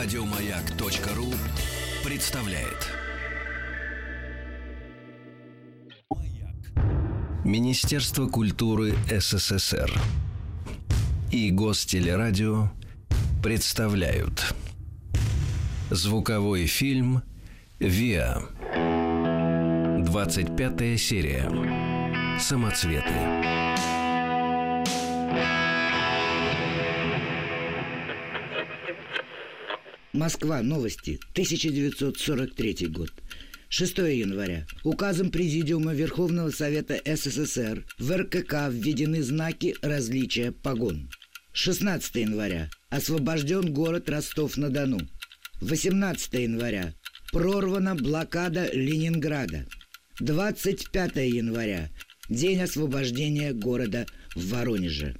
Радиомаяк.ру представляет. Министерство культуры СССР и Гостелерадио представляют Звуковой фильм «Виа» 25 серия. «Самоцветы» Москва. Новости. 1943 год. 6 января. Указом Президиума Верховного Совета СССР в РКК введены знаки различия погон. 16 января. Освобожден город Ростов-на-Дону. 18 января. Прорвана блокада Ленинграда. 25 января. День освобождения города в Воронеже.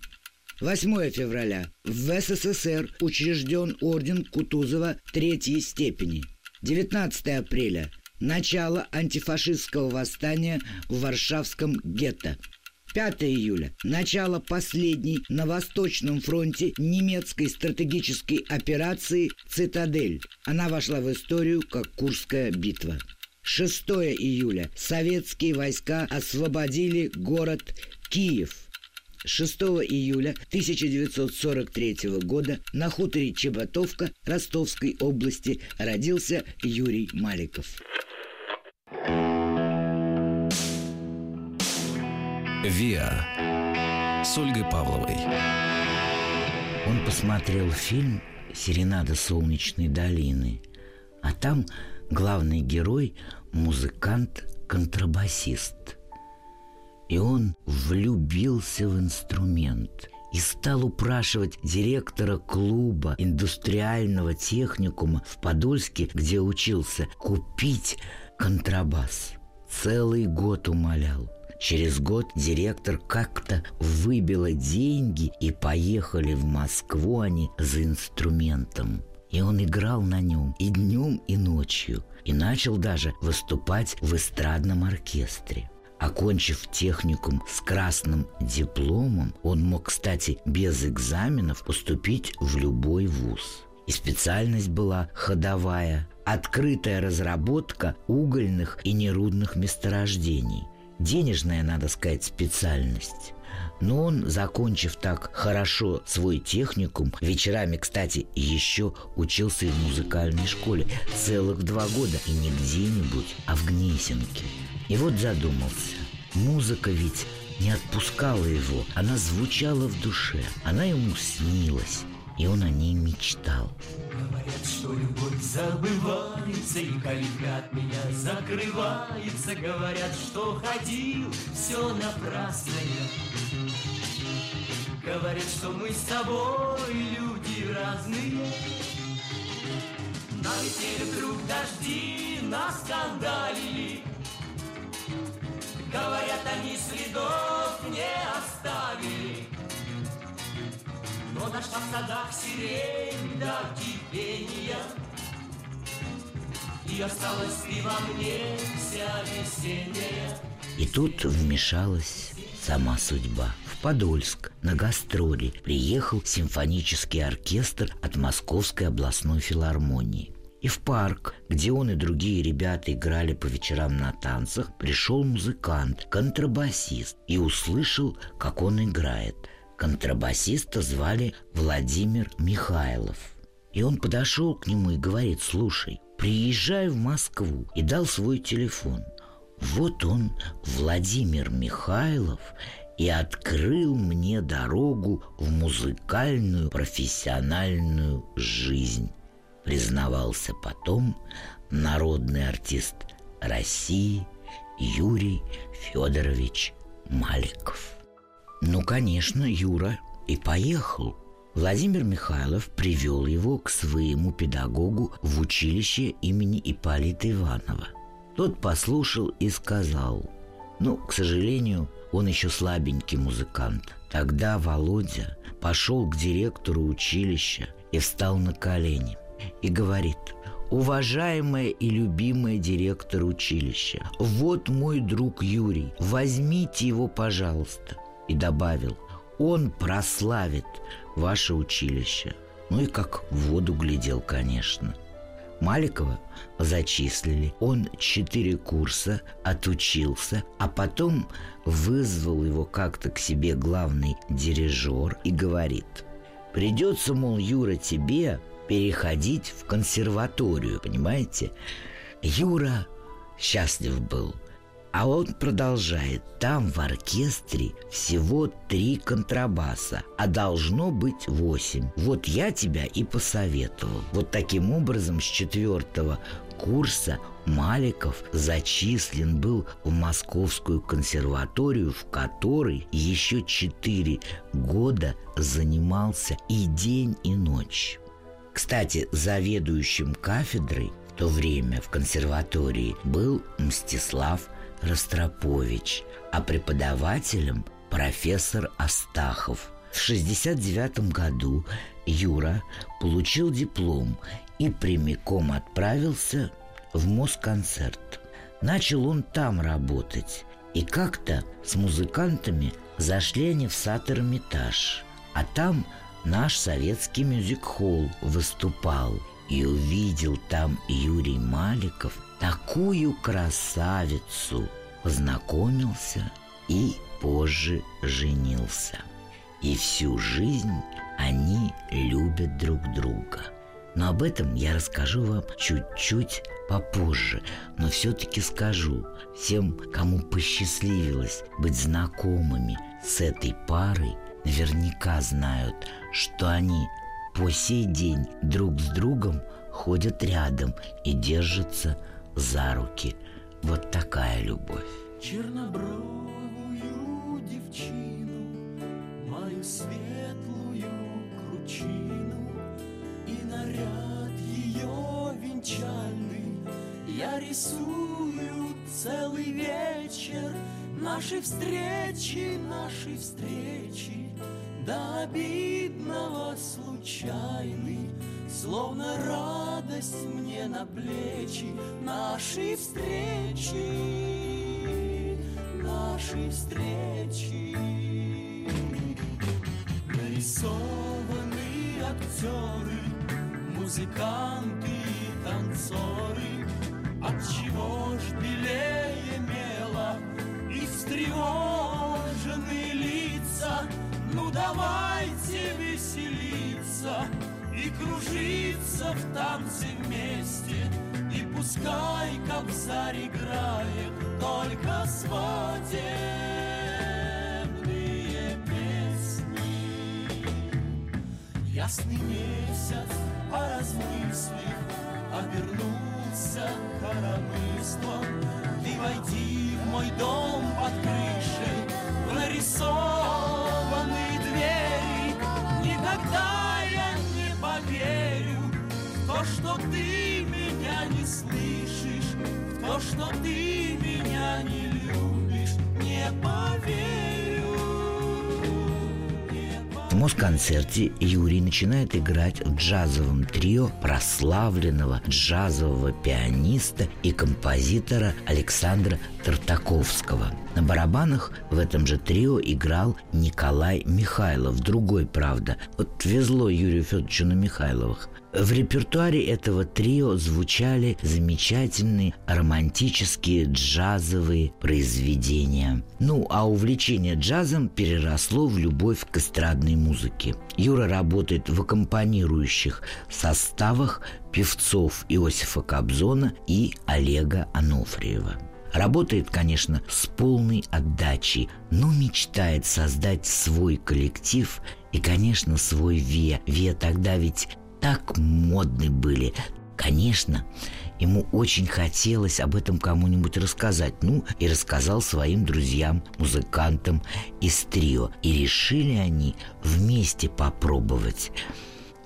8 февраля. В СССР учрежден орден Кутузова третьей степени. 19 апреля. Начало антифашистского восстания в Варшавском гетто. 5 июля. Начало последней на Восточном фронте немецкой стратегической операции «Цитадель». Она вошла в историю как Курская битва. 6 июля. Советские войска освободили город Киев – 6 июля 1943 года на хуторе Чеботовка Ростовской области родился Юрий Маликов. «Виа» с Ольгой Павловой. Он посмотрел фильм «Серенада солнечной долины», а там главный герой – музыкант-контрабасист – и он влюбился в инструмент и стал упрашивать директора клуба индустриального техникума в Подольске, где учился, купить контрабас. Целый год умолял. Через год директор как-то выбила деньги и поехали в Москву они за инструментом. И он играл на нем и днем, и ночью. И начал даже выступать в эстрадном оркестре. Окончив техникум с красным дипломом, он мог, кстати, без экзаменов поступить в любой вуз. И специальность была ходовая – открытая разработка угольных и нерудных месторождений. Денежная, надо сказать, специальность. Но он, закончив так хорошо свой техникум, вечерами, кстати, еще учился в музыкальной школе целых два года, и не где-нибудь, а в Гнесинке. И вот задумался. Музыка ведь не отпускала его, она звучала в душе, она ему снилась, и он о ней мечтал. Говорят, что любовь забывается И калитка от меня закрывается. Говорят, что ходил, все напрасно Говорят, что мы с тобой люди разные. Налетели вдруг дожди, наскандалили Говорят, они следов не оставили Но нашла в садах сирень до кипения И осталась ты во мне вся весенняя И тут вмешалась сама судьба. В Подольск на гастроли приехал симфонический оркестр от Московской областной филармонии. И в парк, где он и другие ребята играли по вечерам на танцах, пришел музыкант, контрабасист, и услышал, как он играет. Контрабасиста звали Владимир Михайлов. И он подошел к нему и говорит, слушай, приезжай в Москву, и дал свой телефон. Вот он, Владимир Михайлов, и открыл мне дорогу в музыкальную профессиональную жизнь признавался потом народный артист России Юрий Федорович Маликов. Ну, конечно, Юра и поехал. Владимир Михайлов привел его к своему педагогу в училище имени Ипполита Иванова. Тот послушал и сказал, ну, к сожалению, он еще слабенький музыкант. Тогда Володя пошел к директору училища и встал на колени – и говорит Уважаемая и любимая директор училища, вот мой друг Юрий, возьмите его, пожалуйста. И добавил, он прославит ваше училище. Ну и как в воду глядел, конечно. Маликова зачислили. Он четыре курса отучился, а потом вызвал его как-то к себе главный дирижер и говорит «Придется, мол, Юра, тебе переходить в консерваторию, понимаете?» Юра счастлив был – а он продолжает. Там в оркестре всего три контрабаса, а должно быть восемь. Вот я тебя и посоветовал. Вот таким образом с четвертого курса Маликов зачислен был в Московскую консерваторию, в которой еще четыре года занимался и день, и ночь. Кстати, заведующим кафедрой в то время в консерватории был Мстислав Ростропович, а преподавателем профессор Астахов. В 69 году Юра получил диплом и прямиком отправился в Москонцерт. Начал он там работать. И как-то с музыкантами зашли они в Сатер-Эрмитаж. А там наш советский мюзик-холл выступал. И увидел там Юрий Маликов такую красавицу, познакомился и позже женился. И всю жизнь они любят друг друга. Но об этом я расскажу вам чуть-чуть попозже, но все-таки скажу всем, кому посчастливилось быть знакомыми с этой парой, наверняка знают, что они по сей день друг с другом ходят рядом и держатся за руки. Вот такая любовь. Чернобровую девчину, мою светлую кручину и наряд ее венчальный я рисую целый вечер нашей встречи, нашей встречи до обидного случайный Словно радость мне на плечи Нашей встречи, нашей встречи. Нарисованы актеры, музыканты и танцоры От чего ж белее мела и встревожены лица Давайте веселиться и кружиться в танце вместе. И пускай Кобзарь играет только свадебные песни. Ясный месяц, поразмыслив, обернулся коромыслом Ты войди в мой дом под крышей в то, что ты меня не слышишь, то, что ты меня не любишь, не поверю. В Москонцерте Юрий начинает играть в джазовом трио прославленного джазового пианиста и композитора Александра Тартаковского – на барабанах в этом же трио играл Николай Михайлов, другой, правда. Вот везло Юрию Федоровичу на Михайловых. В репертуаре этого трио звучали замечательные романтические джазовые произведения. Ну, а увлечение джазом переросло в любовь к эстрадной музыке. Юра работает в аккомпанирующих составах певцов Иосифа Кобзона и Олега Анофриева. Работает, конечно, с полной отдачей, но мечтает создать свой коллектив и, конечно, свой ВИА. ВИА тогда ведь так модны были. Конечно, ему очень хотелось об этом кому-нибудь рассказать. Ну, и рассказал своим друзьям, музыкантам из трио. И решили они вместе попробовать.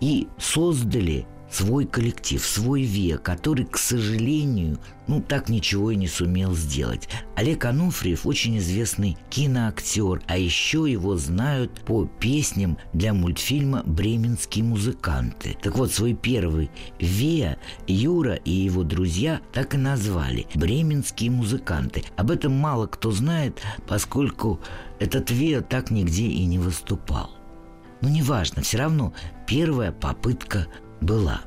И создали свой коллектив, свой век, который, к сожалению, ну так ничего и не сумел сделать. Олег Ануфриев очень известный киноактер, а еще его знают по песням для мультфильма «Бременские музыканты». Так вот, свой первый Вея Юра и его друзья так и назвали «Бременские музыканты». Об этом мало кто знает, поскольку этот Вея так нигде и не выступал. Ну, неважно, все равно первая попытка была.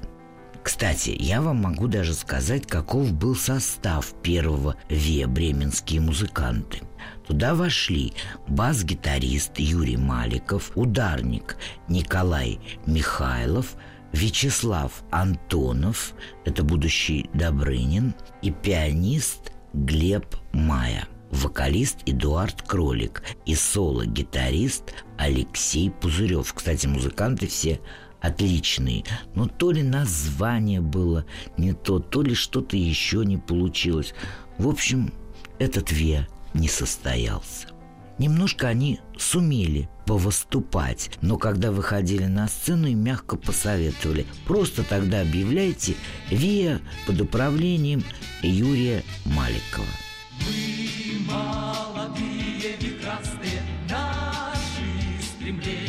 Кстати, я вам могу даже сказать, каков был состав первого ВИА «Бременские музыканты». Туда вошли бас-гитарист Юрий Маликов, ударник Николай Михайлов, Вячеслав Антонов, это будущий Добрынин, и пианист Глеб Мая, вокалист Эдуард Кролик и соло-гитарист Алексей Пузырев. Кстати, музыканты все отличные, но то ли название было не то, то ли что-то еще не получилось. В общем, этот ВИА не состоялся. Немножко они сумели повыступать, но когда выходили на сцену, им мягко посоветовали. Просто тогда объявляйте ВИА под управлением Юрия Маликова. Мы молодые и красные, наши стремления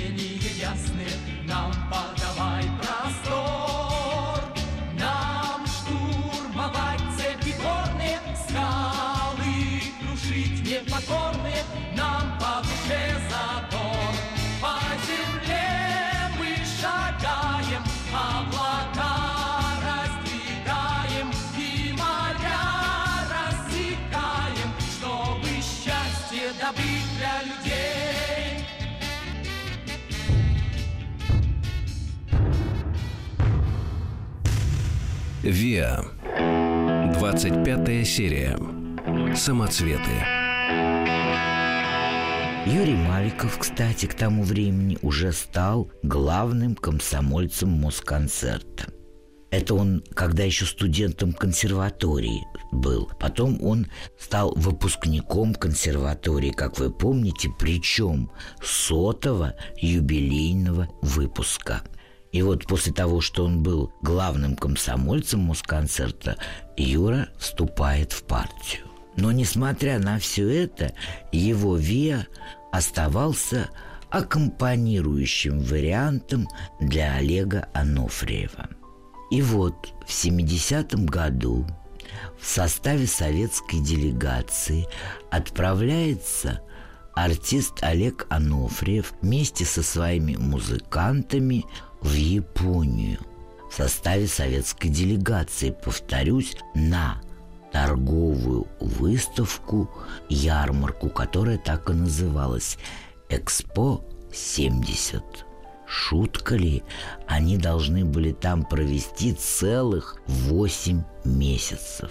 ВИА. 25 серия. Самоцветы. Юрий Маликов, кстати, к тому времени уже стал главным комсомольцем Москонцерта. Это он, когда еще студентом консерватории был. Потом он стал выпускником консерватории, как вы помните, причем сотого юбилейного выпуска. И вот после того, что он был главным комсомольцем Москонцерта, Юра вступает в партию. Но несмотря на все это, его ВИА оставался аккомпанирующим вариантом для Олега Анофриева. И вот в 70-м году в составе советской делегации отправляется артист Олег Анофриев вместе со своими музыкантами в Японию в составе советской делегации, повторюсь, на торговую выставку, ярмарку, которая так и называлась «Экспо 70». Шутка ли? Они должны были там провести целых восемь месяцев.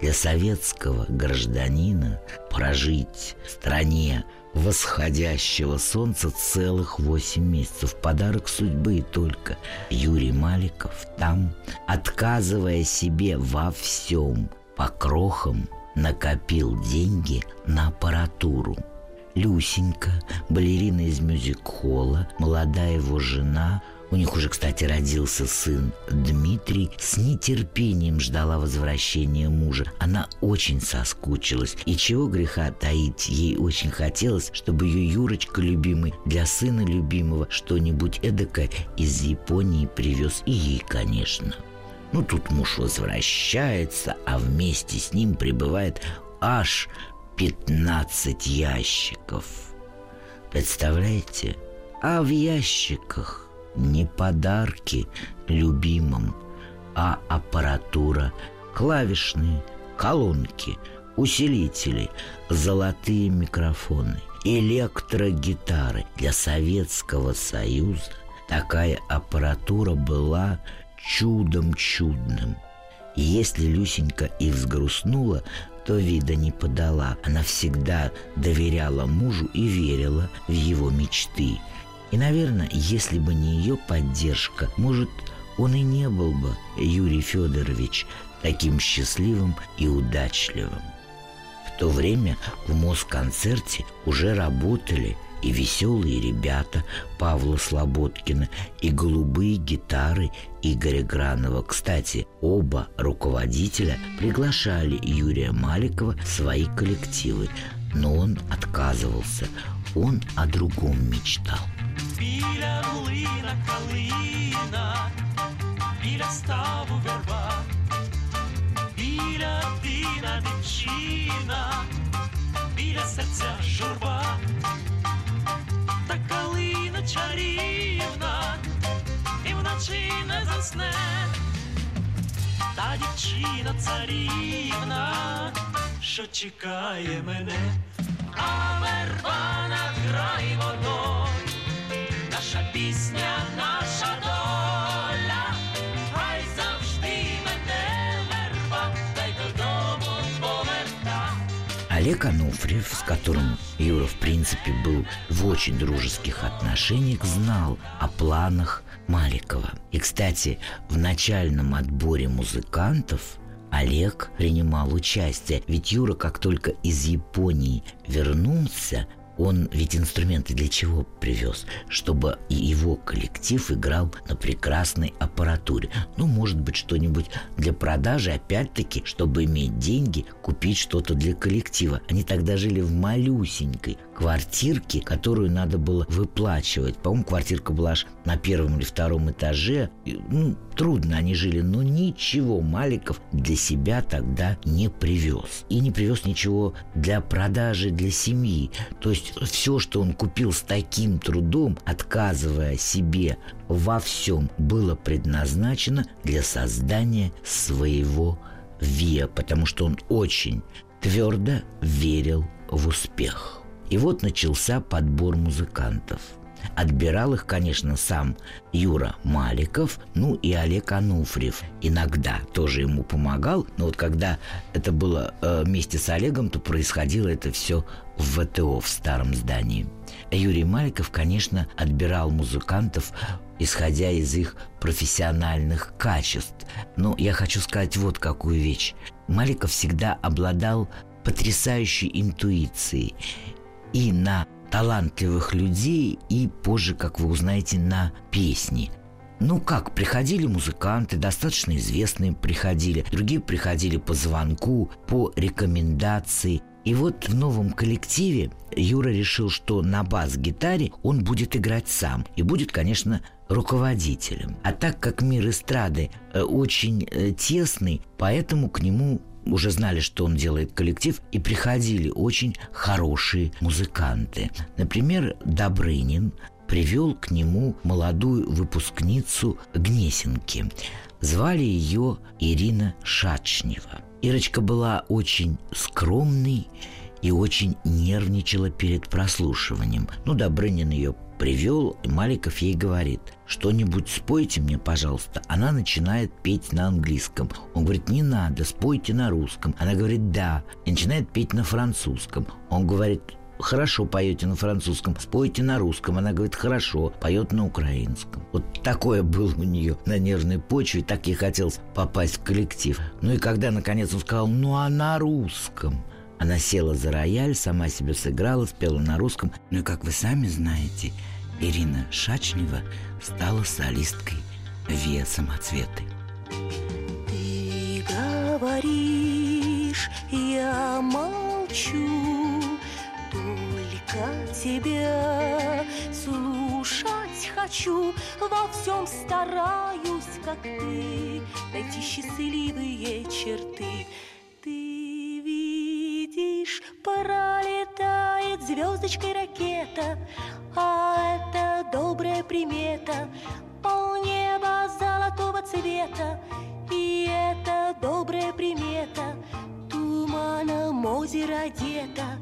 Для советского гражданина прожить в стране восходящего солнца целых восемь месяцев. Подарок судьбы и только. Юрий Маликов там, отказывая себе во всем, по крохам, накопил деньги на аппаратуру. Люсенька, балерина из мюзик-холла, молодая его жена, у них уже, кстати, родился сын Дмитрий, с нетерпением ждала возвращения мужа. Она очень соскучилась. И чего греха таить, ей очень хотелось, чтобы ее Юрочка любимый для сына любимого что-нибудь эдакое из Японии привез. И ей, конечно. Ну, тут муж возвращается, а вместе с ним прибывает аж 15 ящиков. Представляете? А в ящиках не подарки любимым, а аппаратура, клавишные, колонки, усилители, золотые микрофоны, электрогитары. Для Советского Союза такая аппаратура была чудом чудным. Если Люсенька и взгрустнула, то вида не подала. Она всегда доверяла мужу и верила в его мечты. И, наверное, если бы не ее поддержка, может, он и не был бы, Юрий Федорович, таким счастливым и удачливым. В то время в Москонцерте уже работали и веселые ребята Павла Слободкина, и голубые гитары Игоря Гранова. Кстати, оба руководителя приглашали Юрия Маликова в свои коллективы, но он отказывался. Он о другом мечтал. Калина, біля ставу верба, біля дина дівчина, біля серця журба, та калина чарівна, і вночі не засне, та дівчина царівна, що чекає мене, а верба над край водою, наша пісня, наша доля, хай завжди мене верба, та додому поверта. Олег Ануфриев, с которым Юра, в принципе, был в очень дружеских отношениях, знал о планах Маликова. И, кстати, в начальном отборе музыкантов Олег принимал участие. Ведь Юра, как только из Японии вернулся, он ведь инструменты для чего привез? Чтобы его коллектив играл на прекрасной аппаратуре. Ну, может быть, что-нибудь для продажи, опять-таки, чтобы иметь деньги, купить что-то для коллектива. Они тогда жили в малюсенькой квартирке, которую надо было выплачивать. По-моему, квартирка была аж на первом или втором этаже. И, Ну, трудно они жили, но ничего Маликов для себя тогда не привез. И не привез ничего для продажи для семьи. То есть все, что он купил с таким трудом, отказывая себе во всем, было предназначено для создания своего ВИА, потому что он очень твердо верил в успех. И вот начался подбор музыкантов. Отбирал их, конечно, сам Юра Маликов, ну и Олег Ануфриев. Иногда тоже ему помогал, но вот когда это было э, вместе с Олегом, то происходило это все в ВТО, в старом здании. Юрий Маликов, конечно, отбирал музыкантов исходя из их профессиональных качеств. Но я хочу сказать вот какую вещь. Маликов всегда обладал потрясающей интуицией и на талантливых людей, и позже, как вы узнаете, на песни. Ну как, приходили музыканты, достаточно известные приходили, другие приходили по звонку, по рекомендации. И вот в новом коллективе Юра решил, что на бас-гитаре он будет играть сам и будет, конечно, руководителем. А так как мир эстрады э, очень э, тесный, поэтому к нему уже знали, что он делает коллектив, и приходили очень хорошие музыканты. Например, Добрынин привел к нему молодую выпускницу Гнесинки. Звали ее Ирина Шачнева. Ирочка была очень скромной и очень нервничала перед прослушиванием. Ну, Добрынин ее привел, и Маликов ей говорит, что-нибудь спойте мне, пожалуйста. Она начинает петь на английском. Он говорит, не надо, спойте на русском. Она говорит, да. И начинает петь на французском. Он говорит, хорошо поете на французском, спойте на русском. Она говорит, хорошо, поет на украинском. Вот такое было у нее на нервной почве, так ей хотелось попасть в коллектив. Ну и когда, наконец, он сказал, ну а на русском? Она села за рояль, сама себе сыграла, спела на русском. Ну и, как вы сами знаете, Ирина Шачнева стала солисткой Виа Самоцветы. Ты говоришь, я молчу, только тебя слушать хочу, во всем стараюсь, как ты, найти счастливые черты. Ты видишь, пролетает звездочкой ракета, а это добрая примета, полнеба золотого цвета, и это добрая примета, туманом озеро одета,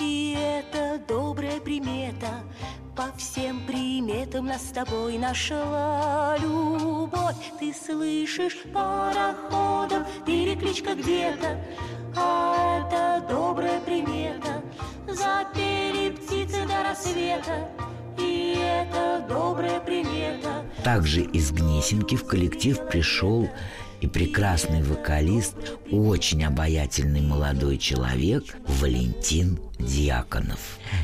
и это примета. По всем приметам нас с тобой нашла любовь. Ты слышишь пароходом перекличка где-то, а это добрая примета. Запели птицы до рассвета, и это добрая примета. Также из Гнесинки в коллектив пришел и прекрасный вокалист, очень обаятельный молодой человек Валентин Дьяконов.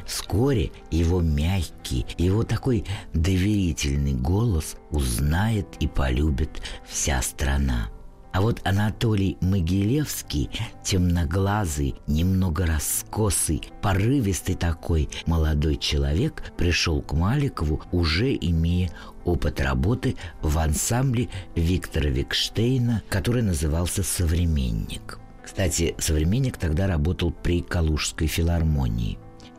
Вскоре его мягкий, его такой доверительный голос узнает и полюбит вся страна. А вот Анатолий Могилевский, темноглазый, немного раскосый, порывистый такой молодой человек, пришел к Маликову, уже имея опыт работы в ансамбле Виктора Викштейна, который назывался «Современник». Кстати, «Современник» тогда работал при Калужской филармонии.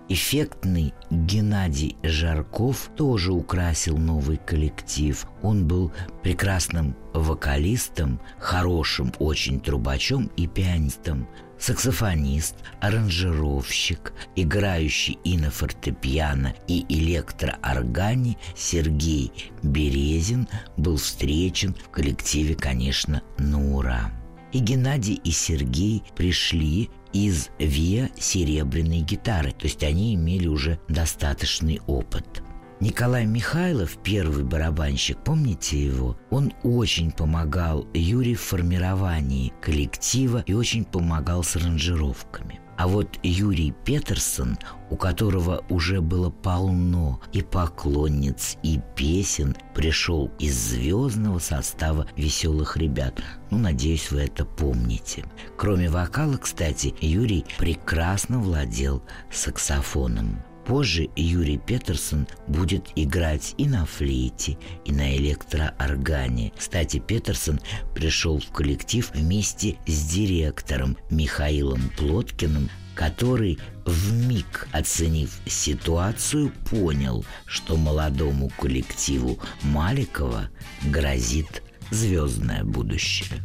Эффектный Геннадий Жарков тоже украсил новый коллектив. Он был прекрасным вокалистом, хорошим очень трубачом и пианистом. Саксофонист, аранжировщик, играющий и на фортепиано, и электрооргане Сергей Березин был встречен в коллективе, конечно, на ура. И Геннадий и Сергей пришли из ВИА серебряной гитары, то есть они имели уже достаточный опыт. Николай Михайлов, первый барабанщик, помните его? Он очень помогал Юре в формировании коллектива и очень помогал с аранжировками. А вот Юрий Петерсон, у которого уже было полно и поклонниц, и песен, пришел из звездного состава веселых ребят. Ну, надеюсь, вы это помните. Кроме вокала, кстати, Юрий прекрасно владел саксофоном. Позже Юрий Петерсон будет играть и на флейте, и на электрооргане. Кстати, Петерсон пришел в коллектив вместе с директором Михаилом Плоткиным, который в миг оценив ситуацию, понял, что молодому коллективу Маликова грозит звездное будущее.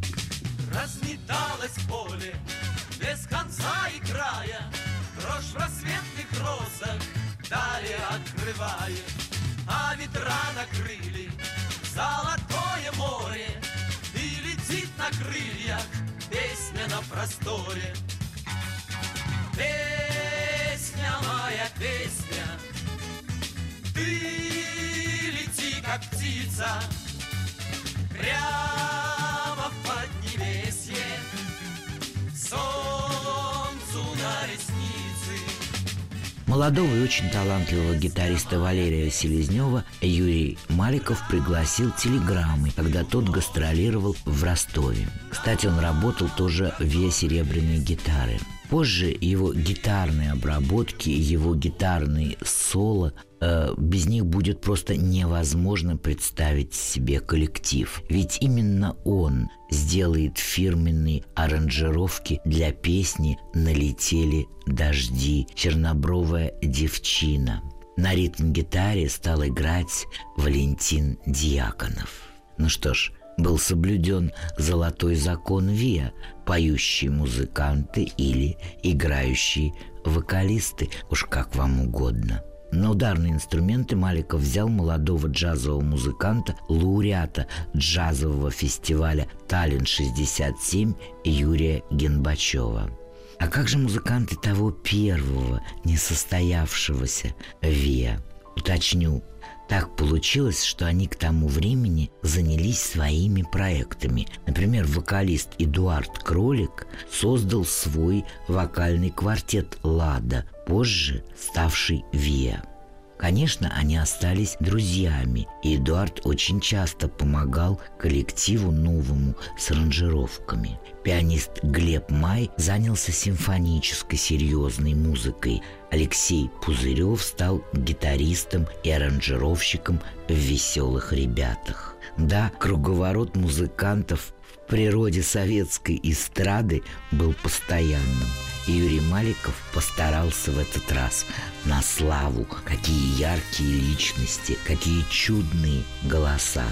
Разметалось поле без конца и края, Дрожь в далее открывает, А ветра накрыли золотое море, И летит на крыльях песня на просторе. Песня моя, песня, ты лети, как птица, прямо Молодого и очень талантливого гитариста Валерия Селезнева Юрий Маликов пригласил телеграммой, когда тот гастролировал в Ростове. Кстати, он работал тоже «Ве серебряной гитары». Позже его гитарные обработки, его гитарные соло, без них будет просто невозможно представить себе коллектив. Ведь именно он сделает фирменные аранжировки для песни «Налетели дожди», «Чернобровая девчина». На ритм-гитаре стал играть Валентин Дьяконов. Ну что ж, был соблюден золотой закон ВИА, поющие музыканты или играющие вокалисты, уж как вам угодно. На ударные инструменты Маликов взял молодого джазового музыканта, лауреата джазового фестиваля «Таллин-67» Юрия Генбачева. А как же музыканты того первого, несостоявшегося ВИА? Уточню, так получилось, что они к тому времени занялись своими проектами. Например, вокалист Эдуард Кролик создал свой вокальный квартет «Лада», позже ставший «Виа». Конечно, они остались друзьями, и Эдуард очень часто помогал коллективу новому с аранжировками. Пианист Глеб Май занялся симфонической серьезной музыкой. Алексей Пузырев стал гитаристом и аранжировщиком в «Веселых ребятах». Да, круговорот музыкантов в природе советской эстрады был постоянным. Юрий Маликов постарался в этот раз на славу. Какие яркие личности, какие чудные голоса.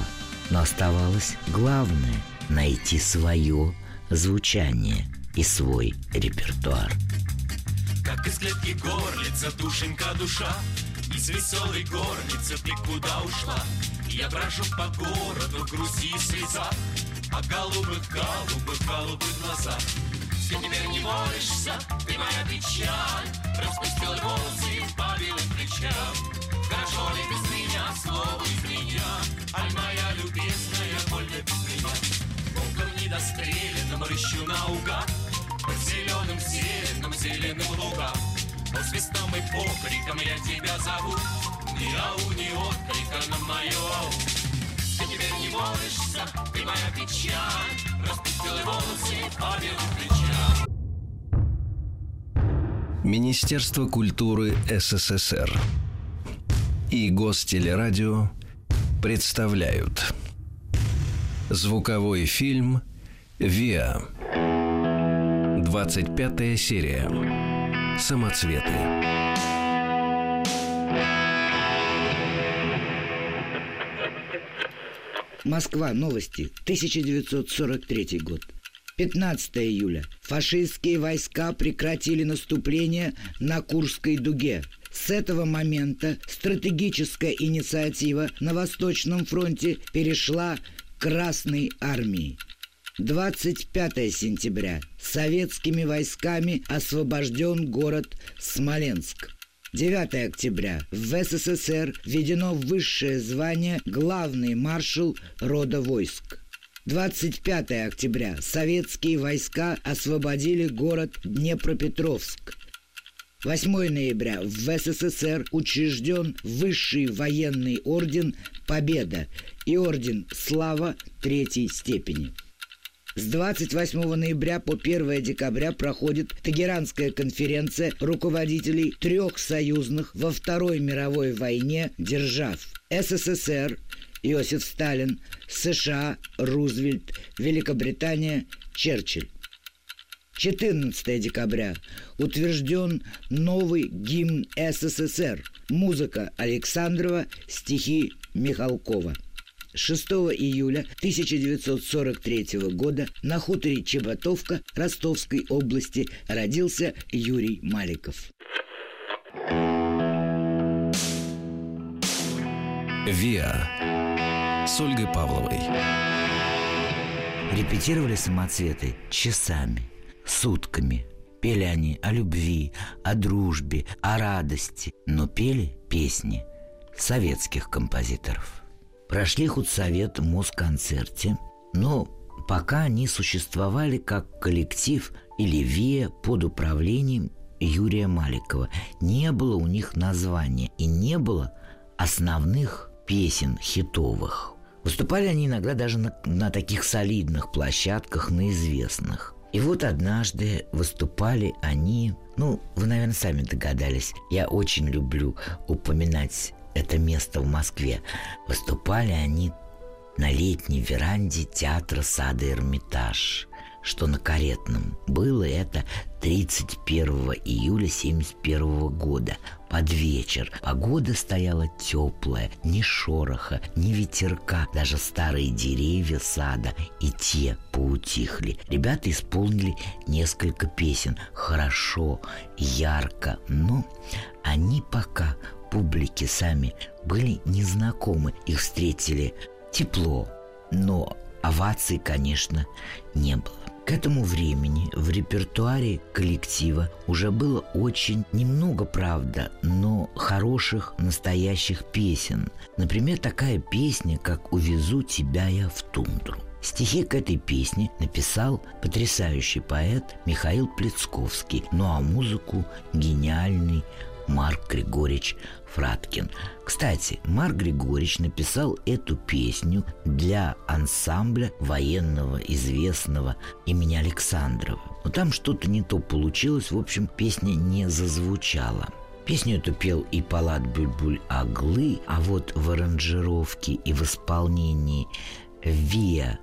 Но оставалось главное – найти свое звучание и свой репертуар. Как из клетки горлица, душенька душа, Из веселой горницы ты куда ушла? Я брожу по городу, грусти и слеза, А голубых, голубых, голубых глаза. Ты теперь не молишься, ты моя печаль, Распустил волосы по белым плечам. Хорошо ли без меня, слово из меня, Аль моя любезная, больно без меня? Волком недостреленным рыщу наугад, По зеленым, зеленым, зеленым лугам. Но свистом и покриком я тебя зову, Ни ау, ни отклика на мое ау. Ты теперь не молишься, ты моя печаль, Распустил волосы по белым плечам. Министерство культуры СССР и Гостелерадио представляют Звуковой фильм «Виа» 25 серия. Самоцветы Москва. Новости. 1943 год. 15 июля. Фашистские войска прекратили наступление на Курской дуге. С этого момента стратегическая инициатива на Восточном фронте перешла к Красной армии. 25 сентября. Советскими войсками освобожден город Смоленск. 9 октября. В СССР введено высшее звание «Главный маршал рода войск». 25 октября. Советские войска освободили город Днепропетровск. 8 ноября. В СССР учрежден Высший военный орден «Победа» и орден «Слава» третьей степени. С 28 ноября по 1 декабря проходит Тегеранская конференция руководителей трех союзных во Второй мировой войне держав СССР, Иосиф Сталин, США, Рузвельт, Великобритания, Черчилль. 14 декабря утвержден новый гимн СССР. Музыка Александрова, стихи Михалкова. 6 июля 1943 года на хуторе Чеботовка Ростовской области родился Юрий Маликов. ВИА с Ольгой Павловой. Репетировали самоцветы часами, сутками. Пели они о любви, о дружбе, о радости, но пели песни советских композиторов. Прошли худсовет в Москонцерте, но пока они существовали как коллектив или ВИА под управлением Юрия Маликова. Не было у них названия и не было основных песен хитовых. Выступали они иногда даже на, на таких солидных площадках, на известных. И вот однажды выступали они, ну, вы, наверное, сами догадались, я очень люблю упоминать это место в Москве. Выступали они на летней веранде театра сада Эрмитаж, что на Каретном. Было это 31 июля 71 года, под вечер. Погода стояла теплая, ни шороха, ни ветерка. Даже старые деревья сада и те поутихли. Ребята исполнили несколько песен. Хорошо, ярко, но они пока публике сами были незнакомы. Их встретили тепло, но оваций, конечно, не было. К этому времени в репертуаре коллектива уже было очень немного, правда, но хороших настоящих песен. Например, такая песня, как «Увезу тебя я в тундру». Стихи к этой песне написал потрясающий поэт Михаил Плецковский, ну а музыку гениальный Марк Григорьевич Фраткин. Кстати, Марк Григорьевич написал эту песню для ансамбля военного известного имени Александрова. Но там что-то не то получилось, в общем, песня не зазвучала. Песню эту пел и Палат Бюльбуль Аглы, а вот в аранжировке и в исполнении Виа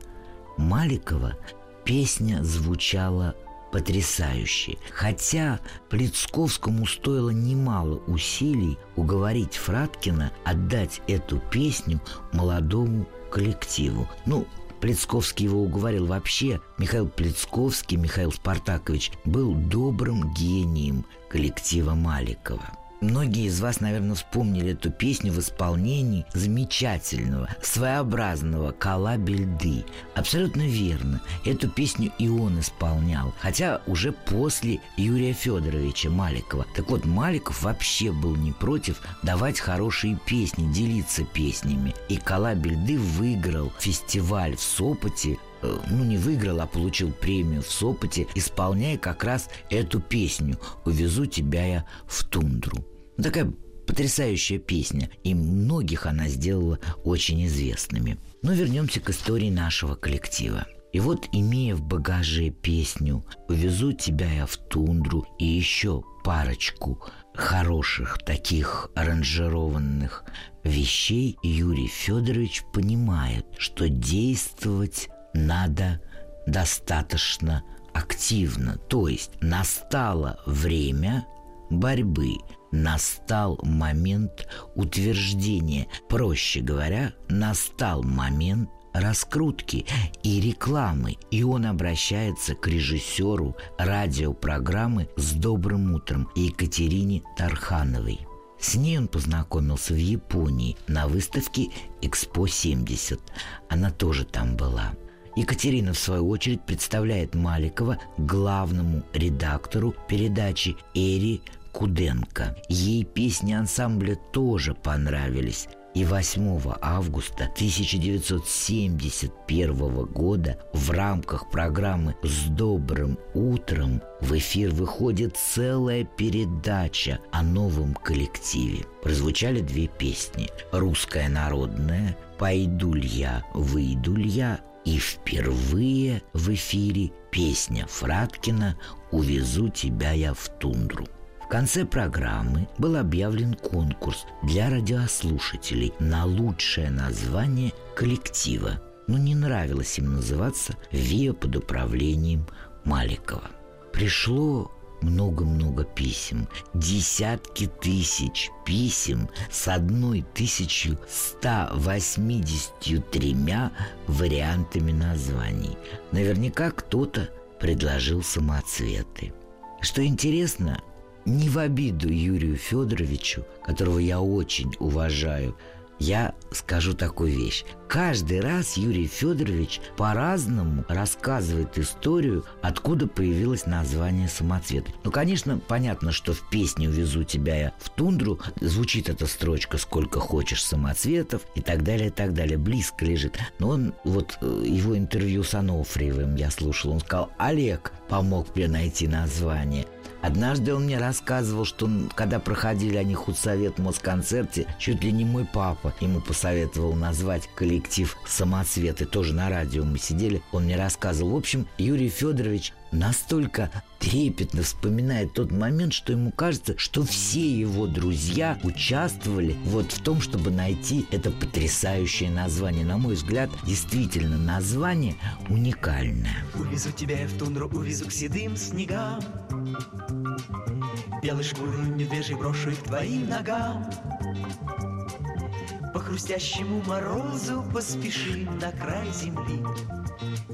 Маликова песня звучала потрясающие. Хотя Плецковскому стоило немало усилий уговорить Фраткина отдать эту песню молодому коллективу. Ну, Плецковский его уговорил вообще. Михаил Плецковский, Михаил Спартакович, был добрым гением коллектива Маликова. Многие из вас, наверное, вспомнили эту песню в исполнении замечательного, своеобразного Кала Бельды. Абсолютно верно. Эту песню и он исполнял, хотя уже после Юрия Федоровича Маликова. Так вот, Маликов вообще был не против давать хорошие песни, делиться песнями. И Кала Бельды выиграл фестиваль в Сопоте э, ну, не выиграл, а получил премию в Сопоте, исполняя как раз эту песню «Увезу тебя я в тундру». Такая потрясающая песня, и многих она сделала очень известными. Но вернемся к истории нашего коллектива. И вот, имея в багаже песню «Увезу тебя я в тундру» и еще парочку хороших таких аранжированных вещей, Юрий Федорович понимает, что действовать надо достаточно активно. То есть настало время борьбы настал момент утверждения. Проще говоря, настал момент раскрутки и рекламы. И он обращается к режиссеру радиопрограммы «С добрым утром» Екатерине Тархановой. С ней он познакомился в Японии на выставке «Экспо-70». Она тоже там была. Екатерина, в свою очередь, представляет Маликова главному редактору передачи Эри Куденко. Ей песни ансамбля тоже понравились. И 8 августа 1971 года в рамках программы «С добрым утром» в эфир выходит целая передача о новом коллективе. Прозвучали две песни «Русская народная», «Пойду ль я, выйду ль я» и впервые в эфире песня Фраткина «Увезу тебя я в тундру» конце программы был объявлен конкурс для радиослушателей на лучшее название коллектива. Но не нравилось им называться «Виа под управлением Маликова». Пришло много-много писем, десятки тысяч писем с одной тысячу ста восьмидесятью тремя вариантами названий. Наверняка кто-то предложил самоцветы. Что интересно, не в обиду Юрию Федоровичу, которого я очень уважаю, я скажу такую вещь. Каждый раз Юрий Федорович по-разному рассказывает историю, откуда появилось название самоцвета. Ну, конечно, понятно, что в песне «Увезу тебя я в тундру» звучит эта строчка «Сколько хочешь самоцветов» и так далее, и так далее. Близко лежит. Но он, вот э, его интервью с Анофриевым я слушал, он сказал, Олег помог мне найти название. Однажды он мне рассказывал, что когда проходили они худсовет в Москонцерте, чуть ли не мой папа ему посоветовал назвать коллектив «Самоцветы». Тоже на радио мы сидели, он мне рассказывал. В общем, Юрий Федорович настолько трепетно вспоминает тот момент, что ему кажется, что все его друзья участвовали вот в том, чтобы найти это потрясающее название. На мой взгляд, действительно, название уникальное. Увезу тебя я в тундру, увезу к седым снегам Белой шкурой медвежий брошу их твоим ногам По хрустящему морозу поспешим на край земли.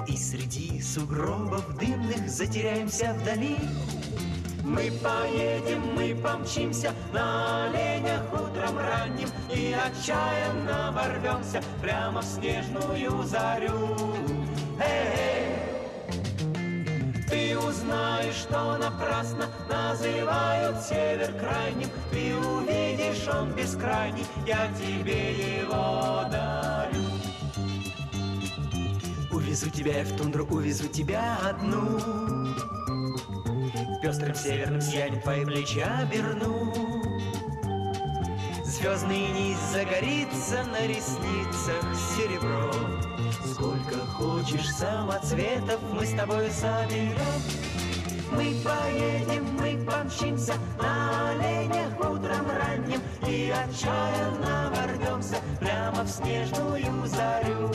И среди сугробов дымных затеряемся вдали мы поедем, мы помчимся на оленях утром ранним И отчаянно ворвемся прямо в снежную зарю. Эй, ты узнаешь, что напрасно называют север крайним. Ты увидишь, он бескрайний, я тебе его дарю. Увезу тебя я в тундру, увезу тебя одну. Пестрым северным сиянием твои плечи оберну. Звездный низ загорится на ресницах серебро Сколько хочешь самоцветов мы с тобой соберем Мы поедем, мы помчимся на оленях утром ранним И отчаянно ворвемся прямо в снежную зарю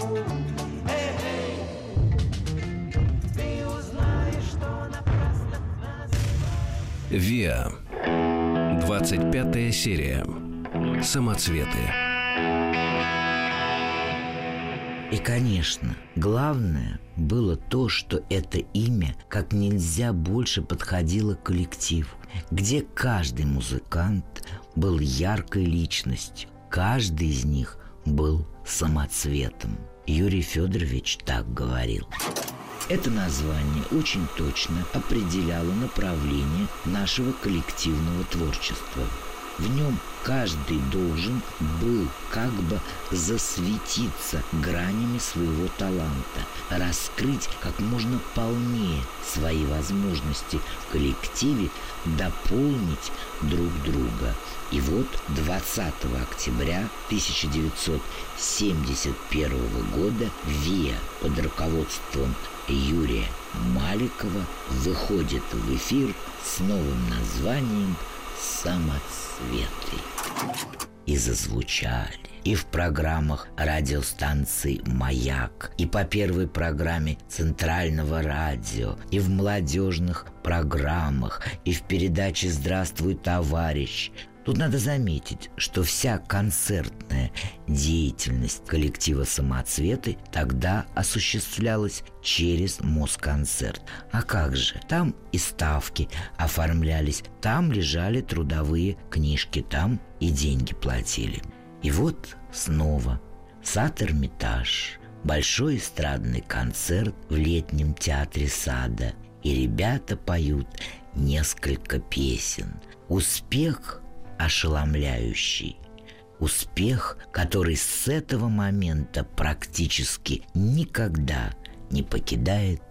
ВИА. 25 серия. Самоцветы. И, конечно, главное было то, что это имя как нельзя больше подходило к коллективу, где каждый музыкант был яркой личностью, каждый из них был самоцветом. Юрий Федорович так говорил. Это название очень точно определяло направление нашего коллективного творчества. В нем каждый должен был как бы засветиться гранями своего таланта, раскрыть как можно полнее свои возможности в коллективе, дополнить друг друга. И вот 20 октября 1971 года ВИА под руководством Юрия Маликова выходит в эфир с новым названием «Самоцветы». И зазвучали и в программах радиостанции «Маяк», и по первой программе Центрального радио, и в молодежных программах, и в передаче «Здравствуй, товарищ», Тут надо заметить, что вся концертная деятельность коллектива «Самоцветы» тогда осуществлялась через Москонцерт. А как же? Там и ставки оформлялись, там лежали трудовые книжки, там и деньги платили. И вот снова сад Эрмитаж, большой эстрадный концерт в летнем театре сада, и ребята поют несколько песен. Успех ошеломляющий. Успех, который с этого момента практически никогда не покидает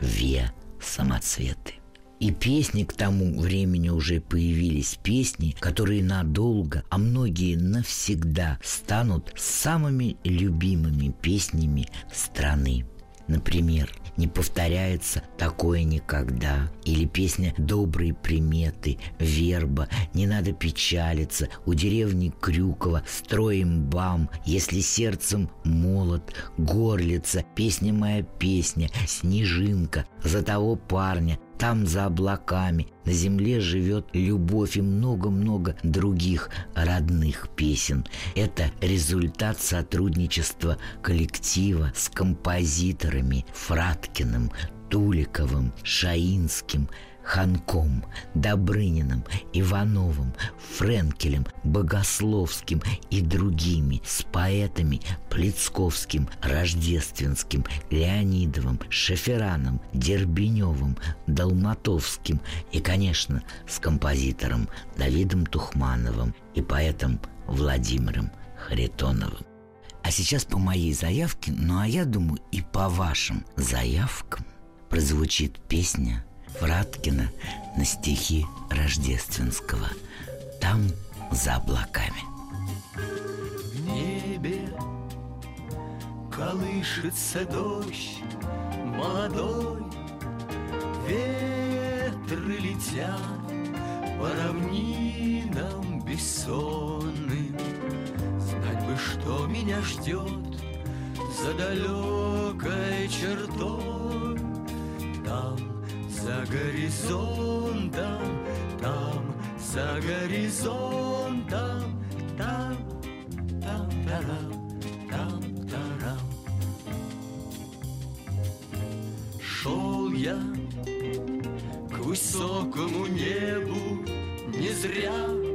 Ве самоцветы. И песни к тому времени уже появились песни, которые надолго, а многие навсегда станут самыми любимыми песнями страны. Например, не повторяется такое никогда. Или песня «Добрые приметы», «Верба», «Не надо печалиться», «У деревни Крюкова», «Строим бам», «Если сердцем молот», «Горлица», «Песня моя песня», «Снежинка», «За того парня», там за облаками на земле живет любовь и много-много других родных песен. Это результат сотрудничества коллектива с композиторами Фраткиным, Туликовым, Шаинским – Ханком, Добрыниным, Ивановым, Френкелем, Богословским и другими, с поэтами Плецковским, Рождественским, Леонидовым, Шефераном, Дербеневым, Долматовским и, конечно, с композитором Давидом Тухмановым и поэтом Владимиром Харитоновым. А сейчас по моей заявке, ну а я думаю и по вашим заявкам прозвучит песня – Враткина на стихи Рождественского. Там за облаками. В небе колышется дождь молодой, Ветры летят по равнинам бессонным. Знать бы, что меня ждет за далекой чертой. Там за горизонтом, там, за горизонтом, там, там, тарам, там, тарам. Шел я к высокому небу не зря,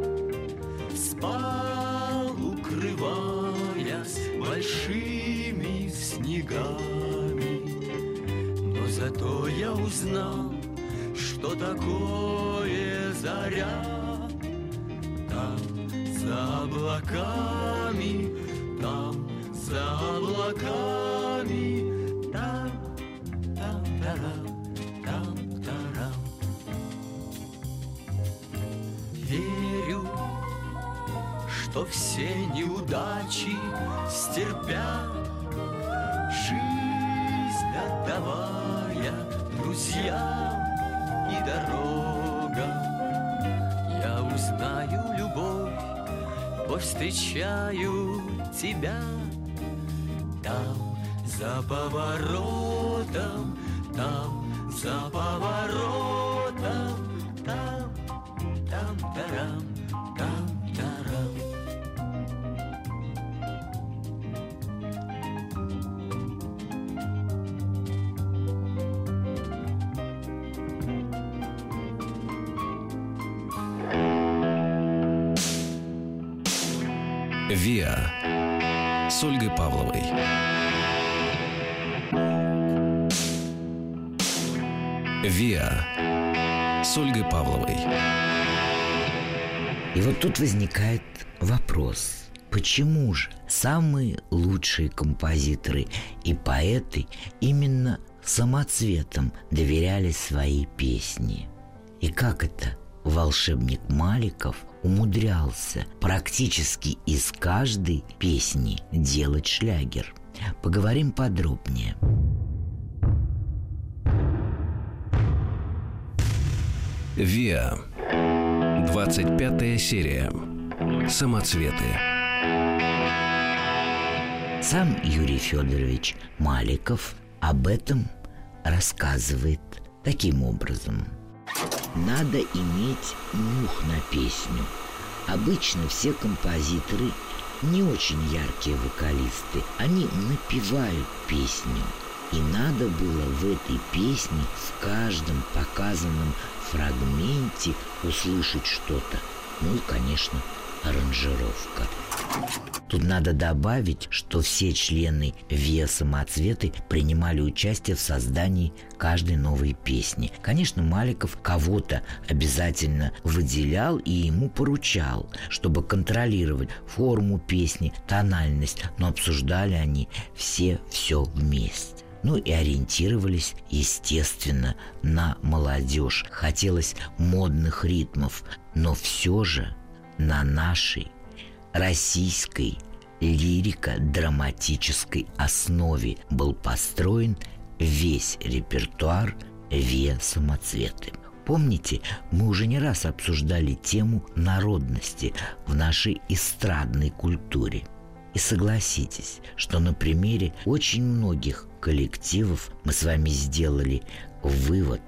зато я узнал, что такое заря Там за облаками, там за облаками Там, там, тарам, там, тарам. Верю, что все неудачи стерпят повстречаю тебя. Там за поворотом, там за поворотом, «Виа» с Ольгой Павловой. «Виа» с Ольгой Павловой. И вот тут возникает вопрос. Почему же самые лучшие композиторы и поэты именно самоцветом доверяли свои песни? И как это волшебник Маликов умудрялся практически из каждой песни делать шлягер? Поговорим подробнее. «Виа» 25 серия. Самоцветы. Сам Юрий Федорович Маликов об этом рассказывает таким образом. Надо иметь нюх на песню, Обычно все композиторы не очень яркие вокалисты. Они напевают песню. И надо было в этой песне в каждом показанном фрагменте услышать что-то. Ну и, конечно, аранжировка. Тут надо добавить, что все члены ВИА «Самоцветы» принимали участие в создании каждой новой песни. Конечно, Маликов кого-то обязательно выделял и ему поручал, чтобы контролировать форму песни, тональность, но обсуждали они все все вместе. Ну и ориентировались, естественно, на молодежь. Хотелось модных ритмов, но все же на нашей российской лирико-драматической основе был построен весь репертуар Виа Самоцветы. Помните, мы уже не раз обсуждали тему народности в нашей эстрадной культуре. И согласитесь, что на примере очень многих коллективов мы с вами сделали вывод,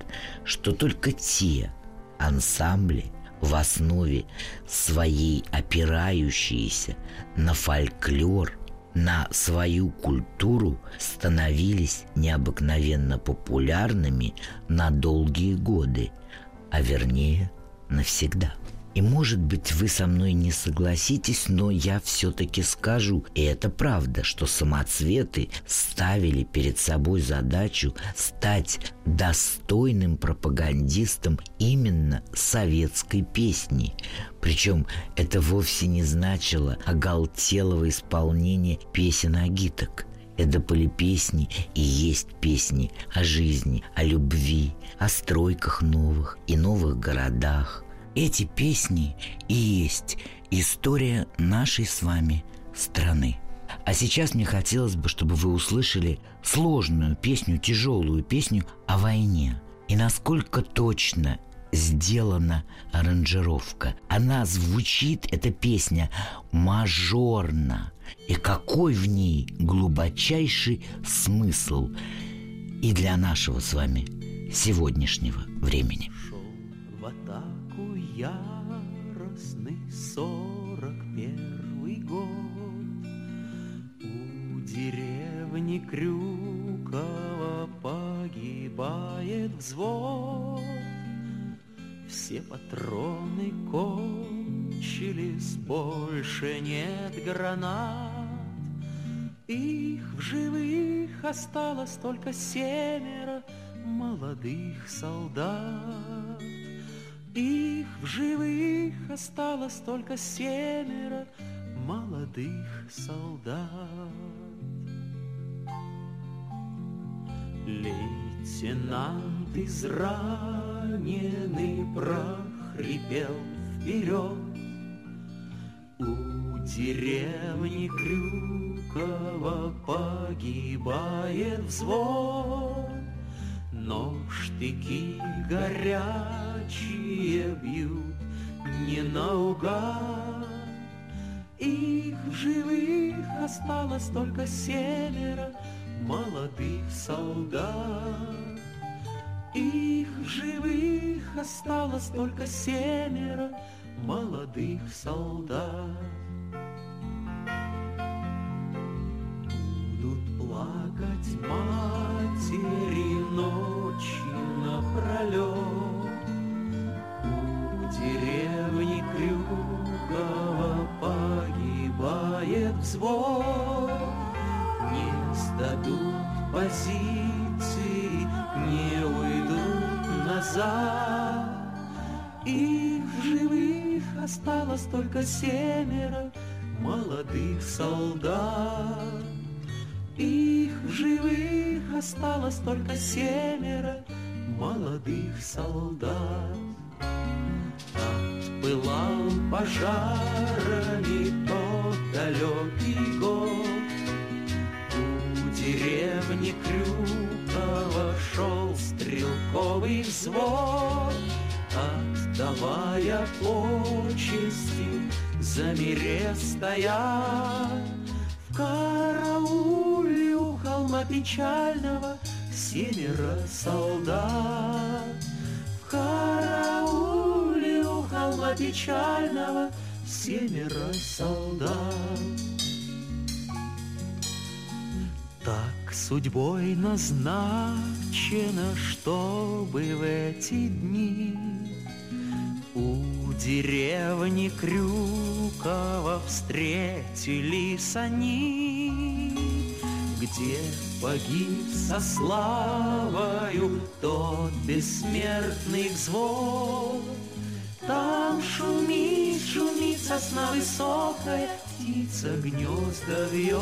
что только те ансамбли, в основе своей опирающиеся на фольклор, на свою культуру становились необыкновенно популярными на долгие годы, а вернее навсегда. И может быть вы со мной не согласитесь, но я все-таки скажу, и это правда, что самоцветы ставили перед собой задачу стать достойным пропагандистом именно советской песни. Причем это вовсе не значило оголтелого исполнения песен агиток. Это были песни и есть песни о жизни, о любви, о стройках новых и новых городах, эти песни и есть история нашей с вами страны. А сейчас мне хотелось бы, чтобы вы услышали сложную песню, тяжелую песню о войне. И насколько точно сделана аранжировка. Она звучит, эта песня, мажорно. И какой в ней глубочайший смысл и для нашего с вами сегодняшнего времени. Шел в атаку яростный сорок первый год. У деревни Крюкова погибает взвод. Все патроны кончились, больше нет гранат. Их в живых осталось только семеро молодых солдат их в живых осталось только семеро молодых солдат. Лейтенант израненный прохрипел вперед У деревни Крюкова погибает взвод но штыки горячие бьют не наугад. Их живых осталось только семеро молодых солдат. Их живых осталось только семеро молодых солдат. Будут плакать матери взвод Не сдадут позиции, не уйдут назад Их в живых осталось только семеро молодых солдат их в живых осталось только семеро молодых солдат. Пылал пожарами тот далекий год, У деревни Крюкова шел стрелковый взвод, Отдавая почести, замере стоят в караул холма печального семеро солдат. В карауле у холма печального семеро солдат. Так судьбой назначено, чтобы в эти дни у деревни Крюкова встретились они, где погиб со славою тот бессмертный взвод. Там шумит, шумит сосна высокая, птица гнезда вьет.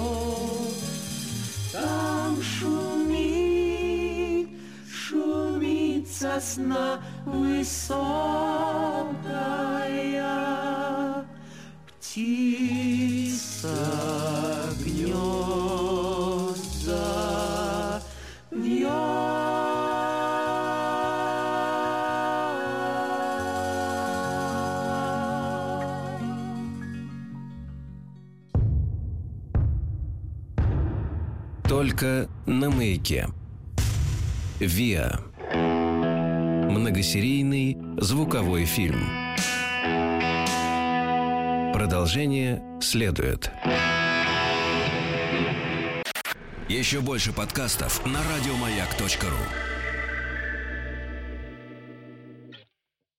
Там шумит, шумит сосна высокая, птица Только на маяке. ВИА. Многосерийный звуковой фильм. Продолжение следует. Еще больше подкастов на радиомаяк.ру.